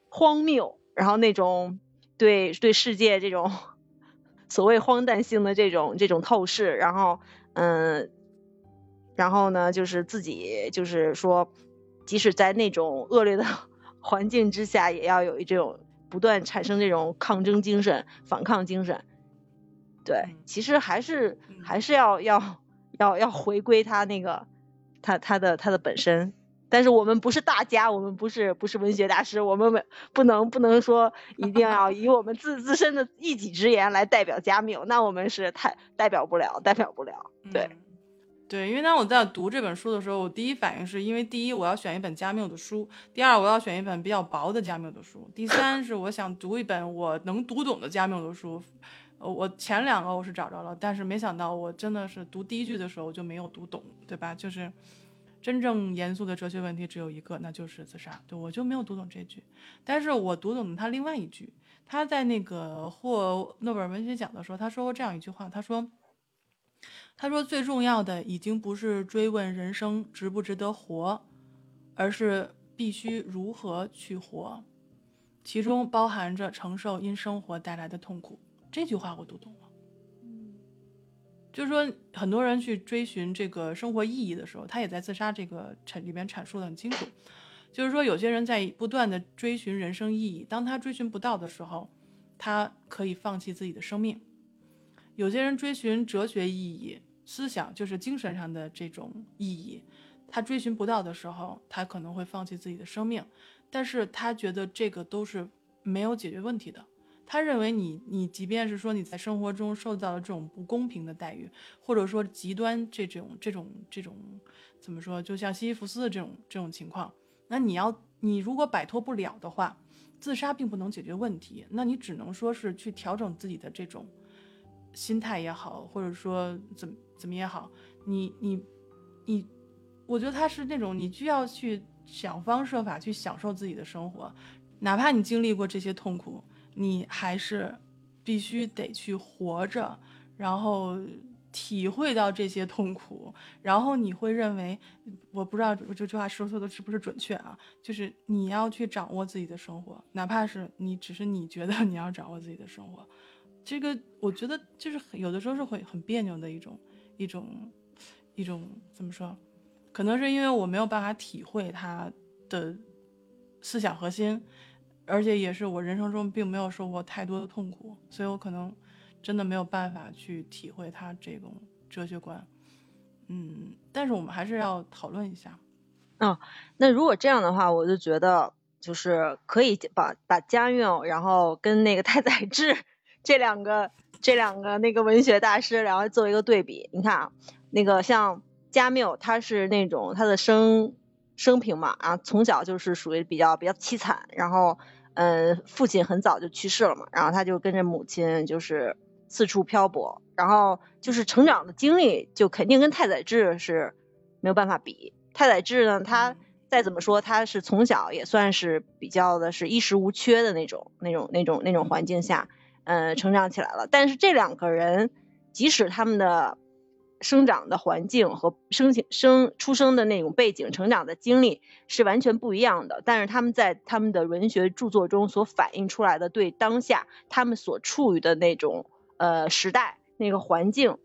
荒谬，然后那种对对世界这种所谓荒诞性的这种这种透视，然后嗯，然后呢就是自己就是说。即使在那种恶劣的 [LAUGHS] 环境之下，也要有一这种不断产生这种抗争精神、反抗精神。对，其实还是还是要要要要回归他那个他他的他的本身。但是我们不是大家，我们不是不是文学大师，我们没不能不能说一定要以我们自自身的一己之言来代表加缪，那我们是太代表不了，代表不了。对。对，因为当我在读这本书的时候，我第一反应是因为第一我要选一本加缪的书，第二我要选一本比较薄的加缪的书，第三是我想读一本我能读懂的加缪的书。呃，我前两个我是找着了，但是没想到我真的是读第一句的时候我就没有读懂，对吧？就是真正严肃的哲学问题只有一个，那就是自杀。对我就没有读懂这句，但是我读懂了他另外一句，他在那个获诺贝尔文学奖的时候，他说过这样一句话，他说。他说：“最重要的已经不是追问人生值不值得活，而是必须如何去活，其中包含着承受因生活带来的痛苦。”这句话我读懂了。就是说，很多人去追寻这个生活意义的时候，他也在自杀这个阐里边阐述的很清楚。就是说，有些人在不断的追寻人生意义，当他追寻不到的时候，他可以放弃自己的生命。有些人追寻哲学意义、思想，就是精神上的这种意义，他追寻不到的时候，他可能会放弃自己的生命。但是他觉得这个都是没有解决问题的。他认为你，你即便是说你在生活中受到了这种不公平的待遇，或者说极端这种这种这种怎么说，就像西西弗斯的这种这种情况，那你要你如果摆脱不了的话，自杀并不能解决问题，那你只能说是去调整自己的这种心态也好，或者说怎怎么也好，你你你，我觉得他是那种你就要去想方设法去享受自己的生活，哪怕你经历过这些痛苦。你还是必须得去活着，然后体会到这些痛苦，然后你会认为，我不知道这句话说说的是不是准确啊？就是你要去掌握自己的生活，哪怕是你只是你觉得你要掌握自己的生活，这个我觉得就是有的时候是会很别扭的一种一种一种怎么说？可能是因为我没有办法体会他的思想核心。而且也是我人生中并没有受过太多的痛苦，所以我可能真的没有办法去体会他这种哲学观。嗯，但是我们还是要讨论一下。嗯，那如果这样的话，我就觉得就是可以把把加缪，然后跟那个太宰治这两个这两个那个文学大师，然后做一个对比。你看啊，那个像加缪，他是那种他的生生平嘛，然后从小就是属于比较比较凄惨，然后。嗯，父亲很早就去世了嘛，然后他就跟着母亲就是四处漂泊，然后就是成长的经历就肯定跟太宰治是没有办法比。太宰治呢，他再怎么说他是从小也算是比较的是衣食无缺的那种那种那种那种环境下，嗯，成长起来了。但是这两个人，即使他们的。生长的环境和生生出生的那种背景、成长的经历是完全不一样的，但是他们在他们的文学著作中所反映出来的对当下他们所处于的那种呃时代、那个环境，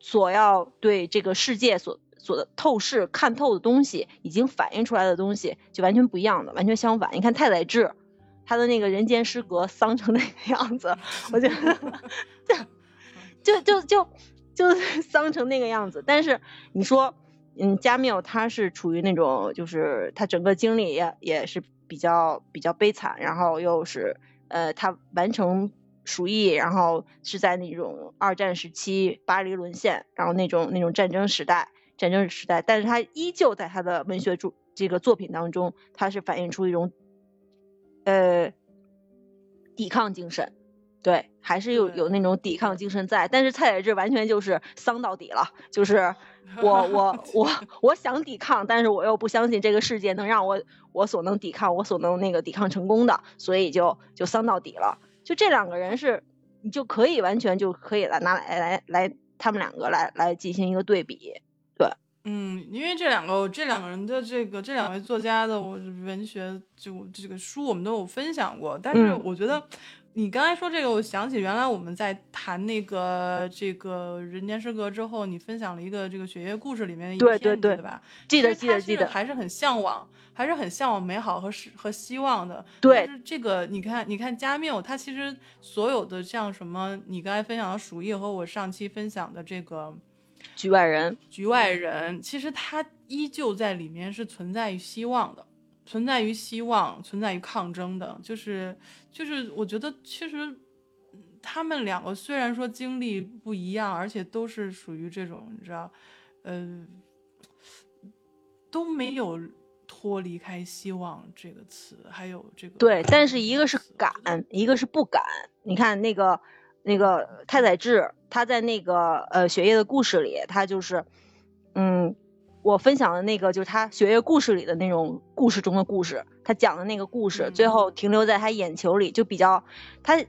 所要对这个世界所所透视看透的东西，已经反映出来的东西就完全不一样的，完全相反。你看太宰治，他的那个人间失格丧成那个样子，我觉得就 [LAUGHS] 就就。就是 [LAUGHS] 丧成那个样子，但是你说，嗯，加缪他是处于那种，就是他整个经历也也是比较比较悲惨，然后又是呃，他完成鼠疫，然后是在那种二战时期巴黎沦陷，然后那种那种战争时代，战争时代，但是他依旧在他的文学著这个作品当中，他是反映出一种呃抵抗精神。对，还是有有那种抵抗精神在，但是蔡宰治完全就是丧到底了，就是 [LAUGHS] 我我我我想抵抗，但是我又不相信这个世界能让我我所能抵抗，我所能那个抵抗成功的，所以就就丧到底了。就这两个人是，你就可以完全就可以来拿来来来他们两个来来进行一个对比。对，嗯，因为这两个这两个人的这个这两位作家的我文学就这个书我们都有分享过，但是我觉得。你刚才说这个，我想起原来我们在谈那个这个人间失格之后，你分享了一个这个雪夜故事里面的一片对，对吧？记得记得记得，还是很向往，还是很向往美好和是和希望的。对，是这个，你看，你看加缪，他其实所有的像什么，你刚才分享的《鼠疫》和我上期分享的这个《局外人》，局外人，其实他依旧在里面是存在于希望的。存在于希望，存在于抗争的，就是就是，我觉得其实他们两个虽然说经历不一样，而且都是属于这种，你知道，呃，都没有脱离开希望这个词，还有这个对，但是一个是敢，一个是不敢。你看那个那个太宰治，他在那个呃《雪夜的故事》里，他就是嗯。我分享的那个就是他《雪月故事》里的那种故事中的故事，他讲的那个故事，最后停留在他眼球里，就比较他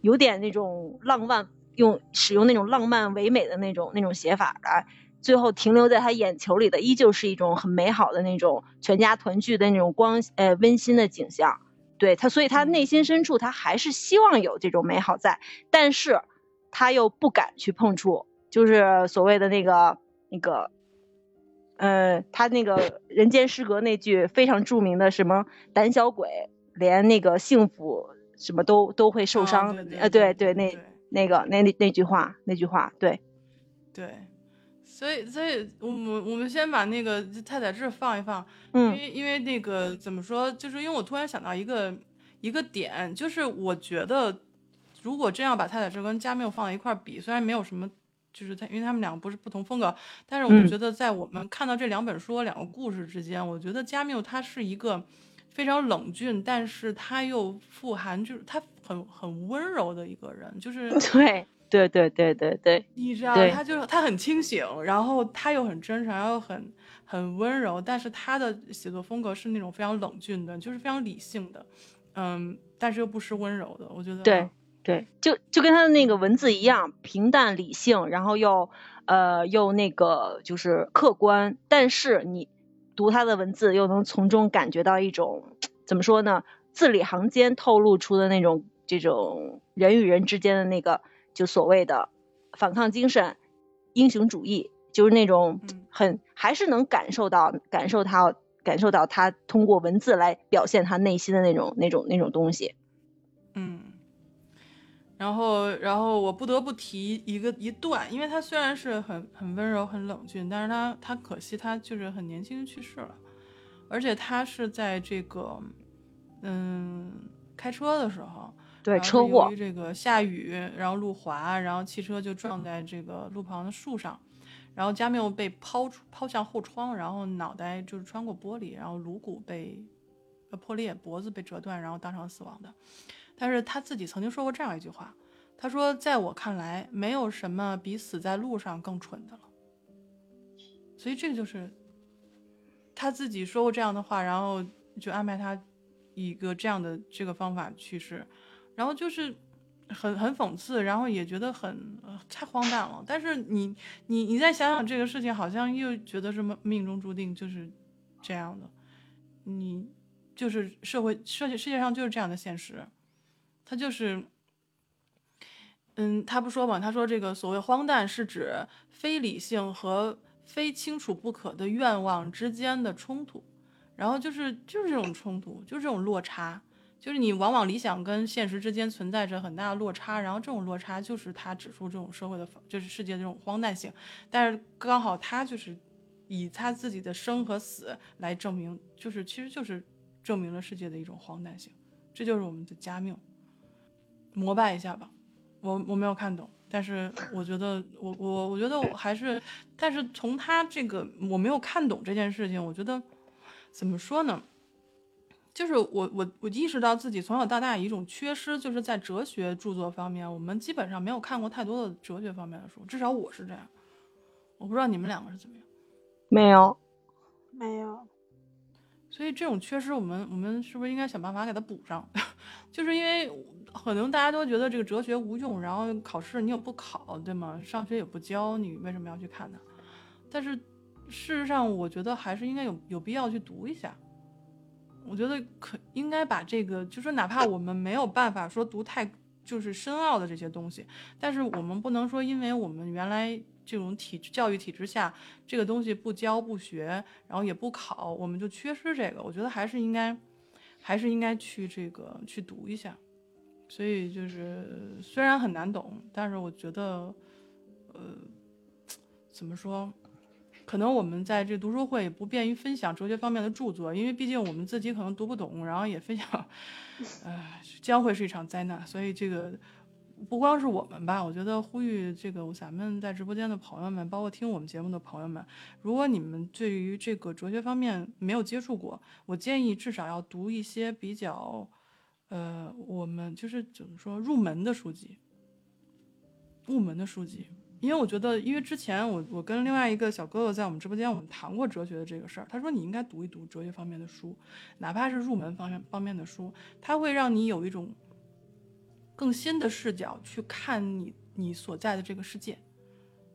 有点那种浪漫，用使用那种浪漫唯美的那种那种写法的，最后停留在他眼球里的依旧是一种很美好的那种全家团聚的那种光呃温馨的景象。对他，所以他内心深处他还是希望有这种美好在，但是他又不敢去碰触，就是所谓的那个那个。呃，他那个人间失格那句非常著名的什么胆小鬼，连那个幸福什么都都会受哦伤，对对呃，对对那那个那那那句话那句话，对，对，所以所以我们我们先把那个太宰治放一放，嗯因嗯为因为那个怎么说，就是因为我突然想到一个一个点，就是我觉得如果真要把太宰治跟加缪放在一块儿比，虽然没有什么。就是他，因为他们两个不是不同风格，但是我觉得，在我们看到这两本书、两个故事之间，我觉得加缪他是一个非常冷峻，但是他又富含就是他很很温柔的一个人，就是对对对对对对，你知道，他就是他很清醒，然后他又很真诚，然后很很温柔，但是他的写作风格是那种非常冷峻的，就是非常理性的，嗯，但是又不失温柔的。我觉得对对，就就跟他的那个文字一样，平淡理性，然后又呃又那个就是客观，但是你读他的文字又能从中感觉到一种怎么说呢，字里行间透露出的那种这种人与人之间的那个就所谓的反抗精神、英雄主义，就是那种嗯很还是能感受到感受他感受到他通过文字来表现他内心的那种那种那种东西。嗯。然后，然后我不得不提一个一段，因为他虽然是很很温柔、很冷峻，但是他他可惜他就是很年轻就去世了，而且他是在这个嗯开车的时候，对车祸这个下雨，然后路滑，然后汽车就撞在这个路旁的树上，然后加缪被抛出抛向后窗，然后脑袋就是穿过玻璃，然后颅骨被呃破裂，脖子被折断，然后当场死亡的。但是他自己曾经说过这样一句话，他说：“在我看来，没有什么比死在路上更蠢的了。”所以这个就是他自己说过这样的话，然后就安排他一个这样的这个方法去世，然后就是很很讽刺，然后也觉得很、呃、太荒诞了。但是你你你再想想这个事情，好像又觉得什么命中注定就是这样的，你就是社会世界世界上就是这样的现实，他就是。嗯，他不说嘛？他说这个所谓荒诞是指非理性和非清楚不可的愿望之间的冲突，然后就是就是这种冲突，就是这种落差，就是你往往理想跟现实之间存在着很大的落差，然后这种落差就是他指出这种社会的，就是世界的这种荒诞性，但是刚好他就是以他自己的生和死来证明，就是其实就是证明了世界的一种荒诞性，这就是我们的加缪，膜拜一下吧。我我没有看懂，但是我觉得我我我觉得我还是，但是从他这个我没有看懂这件事情，我觉得怎么说呢？就是我我我意识到自己从小到大一种缺失，就是在哲学著作方面，我们基本上没有看过太多的哲学方面的书，至少我是这样。我不知道你们两个是怎么样。没有，没有，所以这种缺失，我们我们是不是应该想办法给它补上？[LAUGHS] 就是因为可能大家都觉得这个哲学无用，然后考试你又不考，对吗？上学也不教，你为什么要去看它？但是事实上，我觉得还是应该有有必要去读一下。我觉得可应该把这个，就说哪怕我们没有办法说读太就是深奥的这些东西，但是我们不能说因为我们原来这种体制教育体制下，这个东西不教不学，然后也不考，我们就缺失这个。我觉得还是应该，还是应该去这个去读一下。所以就是虽然很难懂，但是我觉得，呃，怎么说？可能我们在这读书会不便于分享哲学方面的著作，因为毕竟我们自己可能读不懂，然后也分享，[LAUGHS] 呃，将会是一场灾难。所以这个不光是我们吧，我觉得呼吁这个咱们在直播间的朋友们，包括听我们节目的朋友们，如果你们对于这个哲学方面没有接触过，我建议至少要读一些比较，呃，我们就是怎么说入门的书籍，入门的书籍。因为我觉得，因为之前我我跟另外一个小哥哥在我们直播间，我们谈过哲学的这个事儿。他说你应该读一读哲学方面的书，哪怕是入门方面方面的书，它会让你有一种更新的视角去看你你所在的这个世界。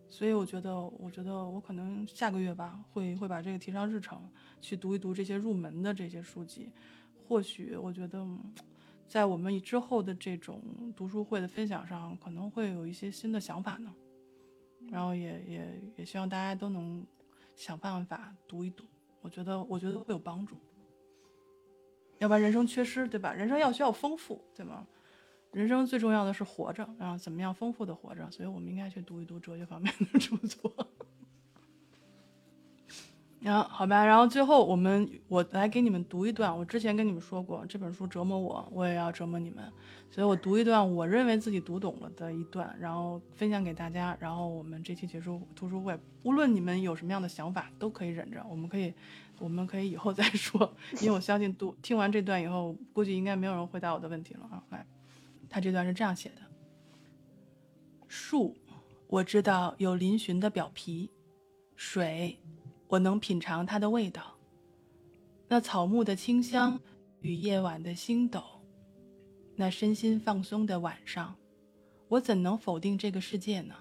所以我觉得，我觉得我可能下个月吧，会会把这个提上日程，去读一读这些入门的这些书籍。或许我觉得，在我们之后的这种读书会的分享上，可能会有一些新的想法呢。然后也也也希望大家都能想办法读一读，我觉得我觉得会有帮助。要不然人生缺失，对吧？人生要需要丰富，对吗？人生最重要的是活着，然后怎么样丰富的活着？所以我们应该去读一读哲学方面的著作。然后好吧，然后最后我们我来给你们读一段，我之前跟你们说过，这本书折磨我，我也要折磨你们，所以我读一段我认为自己读懂了的一段，然后分享给大家。然后我们这期结束读书会，无论你们有什么样的想法，都可以忍着，我们可以，我们可以以后再说，因为我相信读听完这段以后，估计应该没有人回答我的问题了啊。来，他这段是这样写的：树，我知道有嶙峋的表皮，水。我能品尝它的味道，那草木的清香与夜晚的星斗，那身心放松的晚上，我怎能否定这个世界呢？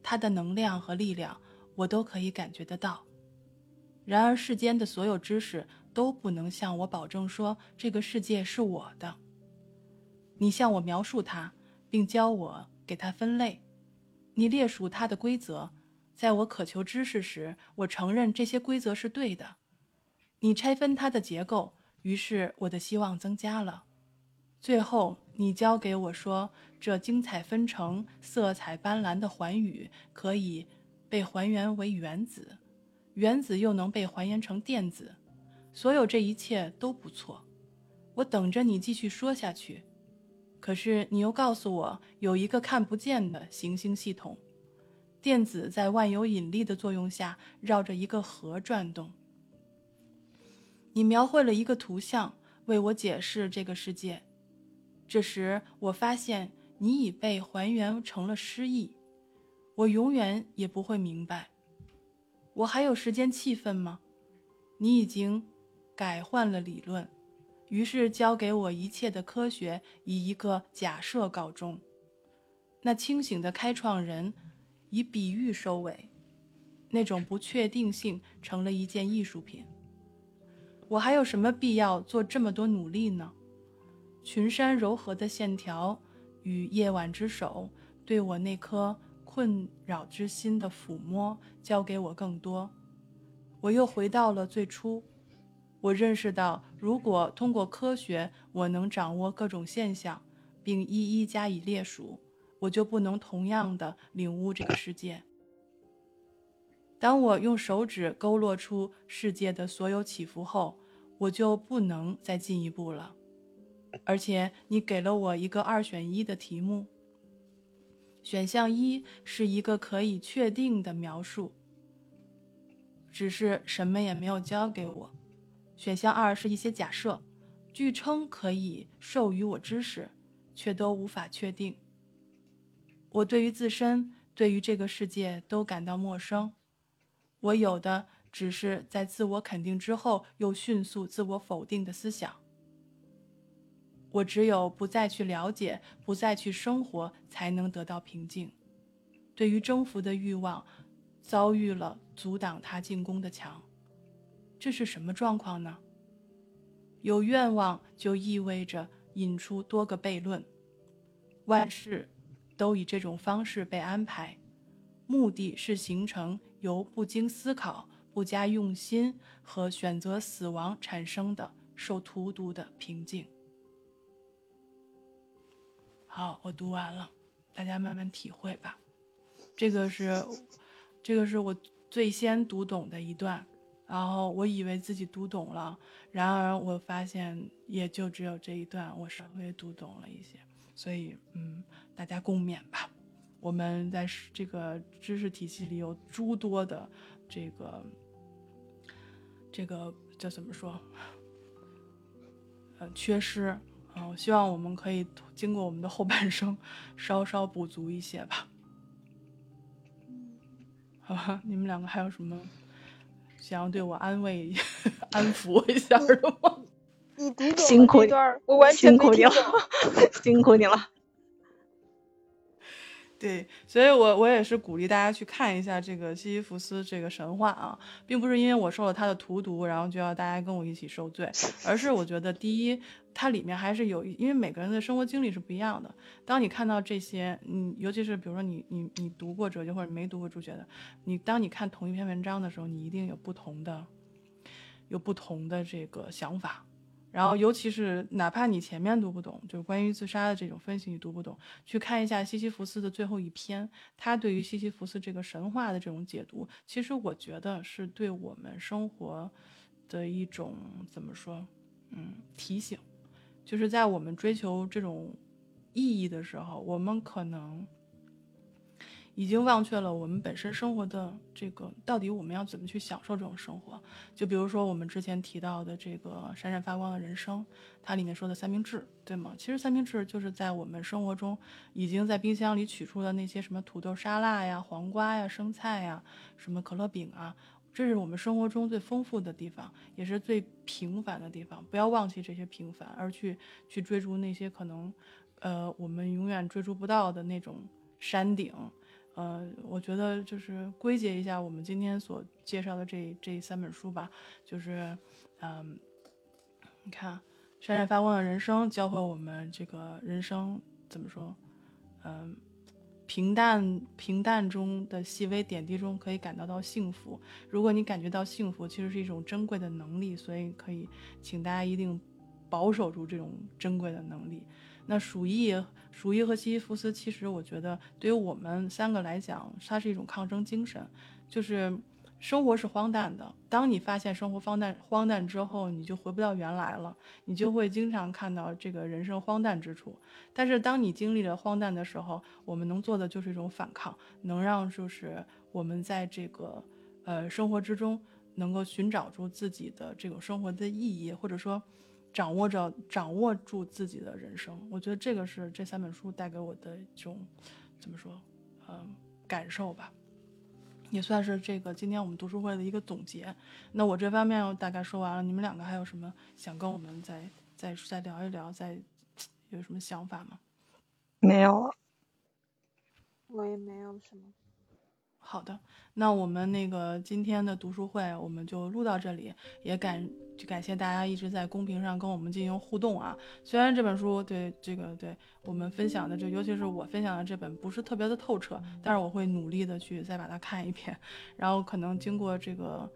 它的能量和力量，我都可以感觉得到。然而世间的所有知识都不能向我保证说这个世界是我的。你向我描述它，并教我给它分类，你列数它的规则。在我渴求知识时，我承认这些规则是对的。你拆分它的结构，于是我的希望增加了。最后，你教给我说，这精彩纷呈、色彩斑斓的环宇可以被还原为原子，原子又能被还原成电子。所有这一切都不错。我等着你继续说下去。可是你又告诉我，有一个看不见的行星系统。电子在万有引力的作用下绕着一个核转动。你描绘了一个图像，为我解释这个世界。这时，我发现你已被还原成了诗意。我永远也不会明白。我还有时间气愤吗？你已经改换了理论，于是教给我一切的科学以一个假设告终。那清醒的开创人。以比喻收尾，那种不确定性成了一件艺术品。我还有什么必要做这么多努力呢？群山柔和的线条与夜晚之手对我那颗困扰之心的抚摸，教给我更多。我又回到了最初。我认识到，如果通过科学我能掌握各种现象，并一一加以列数。我就不能同样的领悟这个世界。当我用手指勾勒出世界的所有起伏后，我就不能再进一步了。而且你给了我一个二选一的题目。选项一是一个可以确定的描述，只是什么也没有教给我。选项二是一些假设，据称可以授予我知识，却都无法确定。我对于自身，对于这个世界都感到陌生。我有的只是在自我肯定之后又迅速自我否定的思想。我只有不再去了解，不再去生活，才能得到平静。对于征服的欲望，遭遇了阻挡他进攻的墙。这是什么状况呢？有愿望就意味着引出多个悖论。万事。都以这种方式被安排，目的是形成由不经思考、不加用心和选择死亡产生的受荼毒的平静。好，我读完了，大家慢慢体会吧。这个是，这个是我最先读懂的一段，然后我以为自己读懂了，然而我发现也就只有这一段我稍微读懂了一些，所以，嗯。大家共勉吧。我们在这个知识体系里有诸多的这个这个叫怎么说？呃，缺失。嗯，我希望我们可以经过我们的后半生，稍稍补足一些吧。好吧，你们两个还有什么想要对我安慰、[LAUGHS] 安抚一下的吗？你读懂辛苦这段，我完全没听懂。[LAUGHS] 辛苦你了。[LAUGHS] 对，所以，我我也是鼓励大家去看一下这个西西弗斯这个神话啊，并不是因为我受了他的荼毒，然后就要大家跟我一起受罪，[LAUGHS] 而是我觉得第一，它里面还是有，因为每个人的生活经历是不一样的。当你看到这些，嗯，尤其是比如说你你你读过哲学或者没读过哲学的，你当你看同一篇文章的时候，你一定有不同的有不同的这个想法。然后，尤其是哪怕你前面读不懂，就是关于自杀的这种分析你读不懂，去看一下西西弗斯的最后一篇，他对于西西弗斯这个神话的这种解读，其实我觉得是对我们生活的一种怎么说，嗯，提醒，就是在我们追求这种意义的时候，我们可能。已经忘却了我们本身生活的这个到底我们要怎么去享受这种生活？就比如说我们之前提到的这个闪闪发光的人生，它里面说的三明治，对吗？其实三明治就是在我们生活中已经在冰箱里取出的那些什么土豆沙拉呀、黄瓜呀、生菜呀、什么可乐饼啊，这是我们生活中最丰富的地方，也是最平凡的地方。不要忘记这些平凡，而去去追逐那些可能，呃，我们永远追逐不到的那种山顶。呃，我觉得就是归结一下我们今天所介绍的这这三本书吧，就是，嗯，你看，闪闪发光的人生教会我们这个人生怎么说，嗯，平淡平淡中的细微点滴中可以感到到幸福。如果你感觉到幸福，其实是一种珍贵的能力，所以可以请大家一定保守住这种珍贵的能力。那鼠疫，鼠疫和西西弗斯，其实我觉得对于我们三个来讲，它是一种抗争精神。就是生活是荒诞的，当你发现生活荒诞荒诞之后，你就回不到原来了，你就会经常看到这个人生荒诞之处。但是当你经历了荒诞的时候，我们能做的就是一种反抗，能让就是我们在这个呃生活之中能够寻找出自己的这种生活的意义，或者说。掌握着掌握住自己的人生，我觉得这个是这三本书带给我的一种，怎么说，嗯，感受吧，也算是这个今天我们读书会的一个总结。那我这方面大概说完了，你们两个还有什么想跟我们再再再聊一聊，再有什么想法吗？没有了，我也没有什么。好的，那我们那个今天的读书会我们就录到这里，也感感谢大家一直在公屏上跟我们进行互动啊。虽然这本书对这个对我们分享的这，尤其是我分享的这本不是特别的透彻，但是我会努力的去再把它看一遍，然后可能经过这个。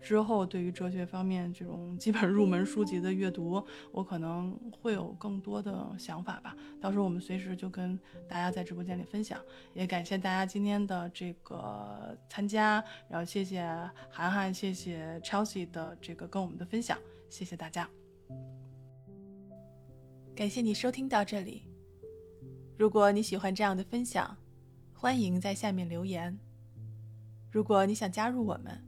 之后，对于哲学方面这种基本入门书籍的阅读，我可能会有更多的想法吧。到时候我们随时就跟大家在直播间里分享。也感谢大家今天的这个参加，然后谢谢涵涵，谢谢 Chelsea 的这个跟我们的分享，谢谢大家。感谢你收听到这里。如果你喜欢这样的分享，欢迎在下面留言。如果你想加入我们。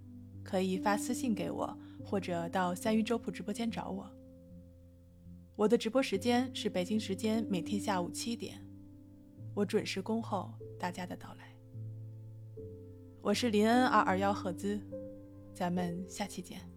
可以发私信给我，或者到三鱼粥铺直播间找我。我的直播时间是北京时间每天下午七点，我准时恭候大家的到来。我是林恩二二幺赫兹，咱们下期见。